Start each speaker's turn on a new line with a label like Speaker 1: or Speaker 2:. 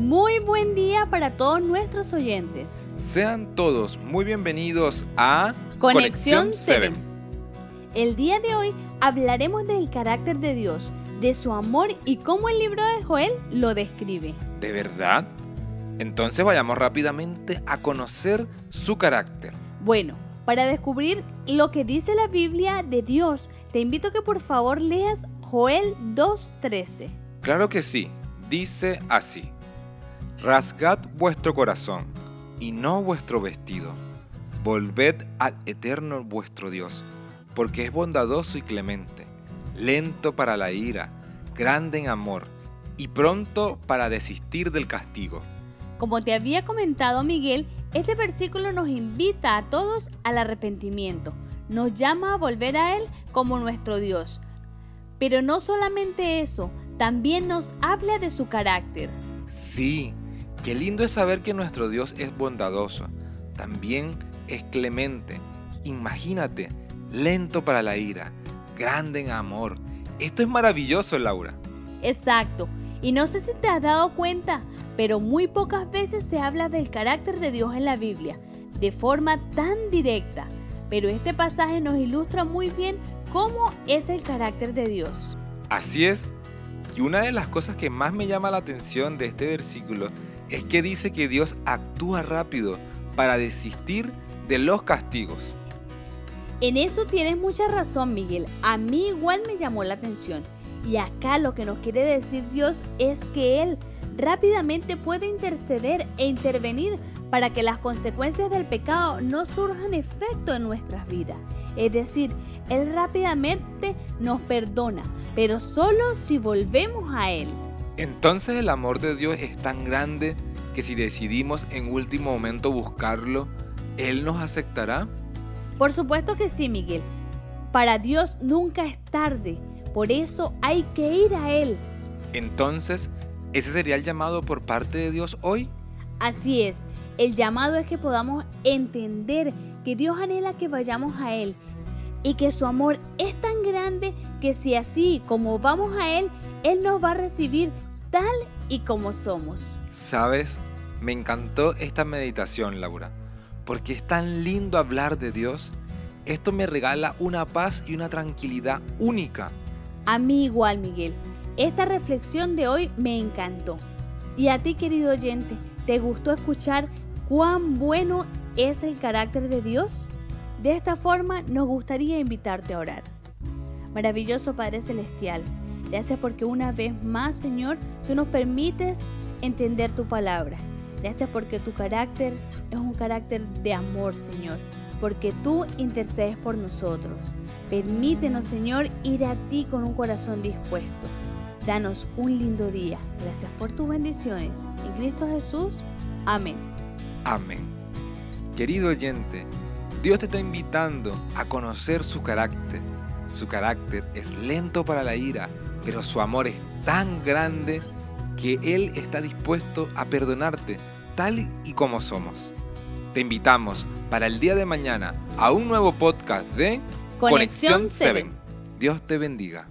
Speaker 1: Muy buen día para todos nuestros oyentes.
Speaker 2: Sean todos muy bienvenidos a
Speaker 1: Conexión 7. El día de hoy hablaremos del carácter de Dios, de su amor y cómo el libro de Joel lo describe.
Speaker 2: ¿De verdad? Entonces vayamos rápidamente a conocer su carácter.
Speaker 1: Bueno, para descubrir lo que dice la Biblia de Dios, te invito a que por favor leas Joel 2.13.
Speaker 2: Claro que sí, dice así. Rasgad vuestro corazón y no vuestro vestido. Volved al eterno vuestro Dios, porque es bondadoso y clemente, lento para la ira, grande en amor y pronto para desistir del castigo.
Speaker 1: Como te había comentado Miguel, este versículo nos invita a todos al arrepentimiento, nos llama a volver a Él como nuestro Dios. Pero no solamente eso, también nos habla de su carácter.
Speaker 2: Sí, Qué lindo es saber que nuestro Dios es bondadoso, también es clemente. Imagínate, lento para la ira, grande en amor. Esto es maravilloso, Laura.
Speaker 1: Exacto. Y no sé si te has dado cuenta, pero muy pocas veces se habla del carácter de Dios en la Biblia, de forma tan directa. Pero este pasaje nos ilustra muy bien cómo es el carácter de Dios.
Speaker 2: Así es. Y una de las cosas que más me llama la atención de este versículo es que dice que Dios actúa rápido para desistir de los castigos.
Speaker 1: En eso tienes mucha razón, Miguel. A mí igual me llamó la atención. Y acá lo que nos quiere decir Dios es que Él rápidamente puede interceder e intervenir para que las consecuencias del pecado no surjan efecto en nuestras vidas. Es decir, Él rápidamente nos perdona, pero solo si volvemos a Él.
Speaker 2: Entonces el amor de Dios es tan grande que si decidimos en último momento buscarlo, Él nos aceptará.
Speaker 1: Por supuesto que sí, Miguel. Para Dios nunca es tarde, por eso hay que ir a Él.
Speaker 2: Entonces, ¿ese sería el llamado por parte de Dios hoy?
Speaker 1: Así es, el llamado es que podamos entender que Dios anhela que vayamos a Él y que su amor es tan grande que si así como vamos a Él, Él nos va a recibir tal y como somos.
Speaker 2: ¿Sabes? Me encantó esta meditación, Laura, porque es tan lindo hablar de Dios. Esto me regala una paz y una tranquilidad única.
Speaker 1: A mí igual, Miguel. Esta reflexión de hoy me encantó. Y a ti, querido oyente, ¿te gustó escuchar cuán bueno es el carácter de Dios? De esta forma nos gustaría invitarte a orar. Maravilloso Padre Celestial, Gracias porque una vez más, Señor, tú nos permites entender tu palabra. Gracias porque tu carácter es un carácter de amor, Señor, porque tú intercedes por nosotros. Permítenos, Señor, ir a ti con un corazón dispuesto. Danos un lindo día. Gracias por tus bendiciones. En Cristo Jesús. Amén.
Speaker 2: Amén. Querido oyente, Dios te está invitando a conocer su carácter. Su carácter es lento para la ira pero su amor es tan grande que Él está dispuesto a perdonarte tal y como somos. Te invitamos para el día de mañana a un nuevo podcast de
Speaker 1: Conexión 7.
Speaker 2: Dios te bendiga.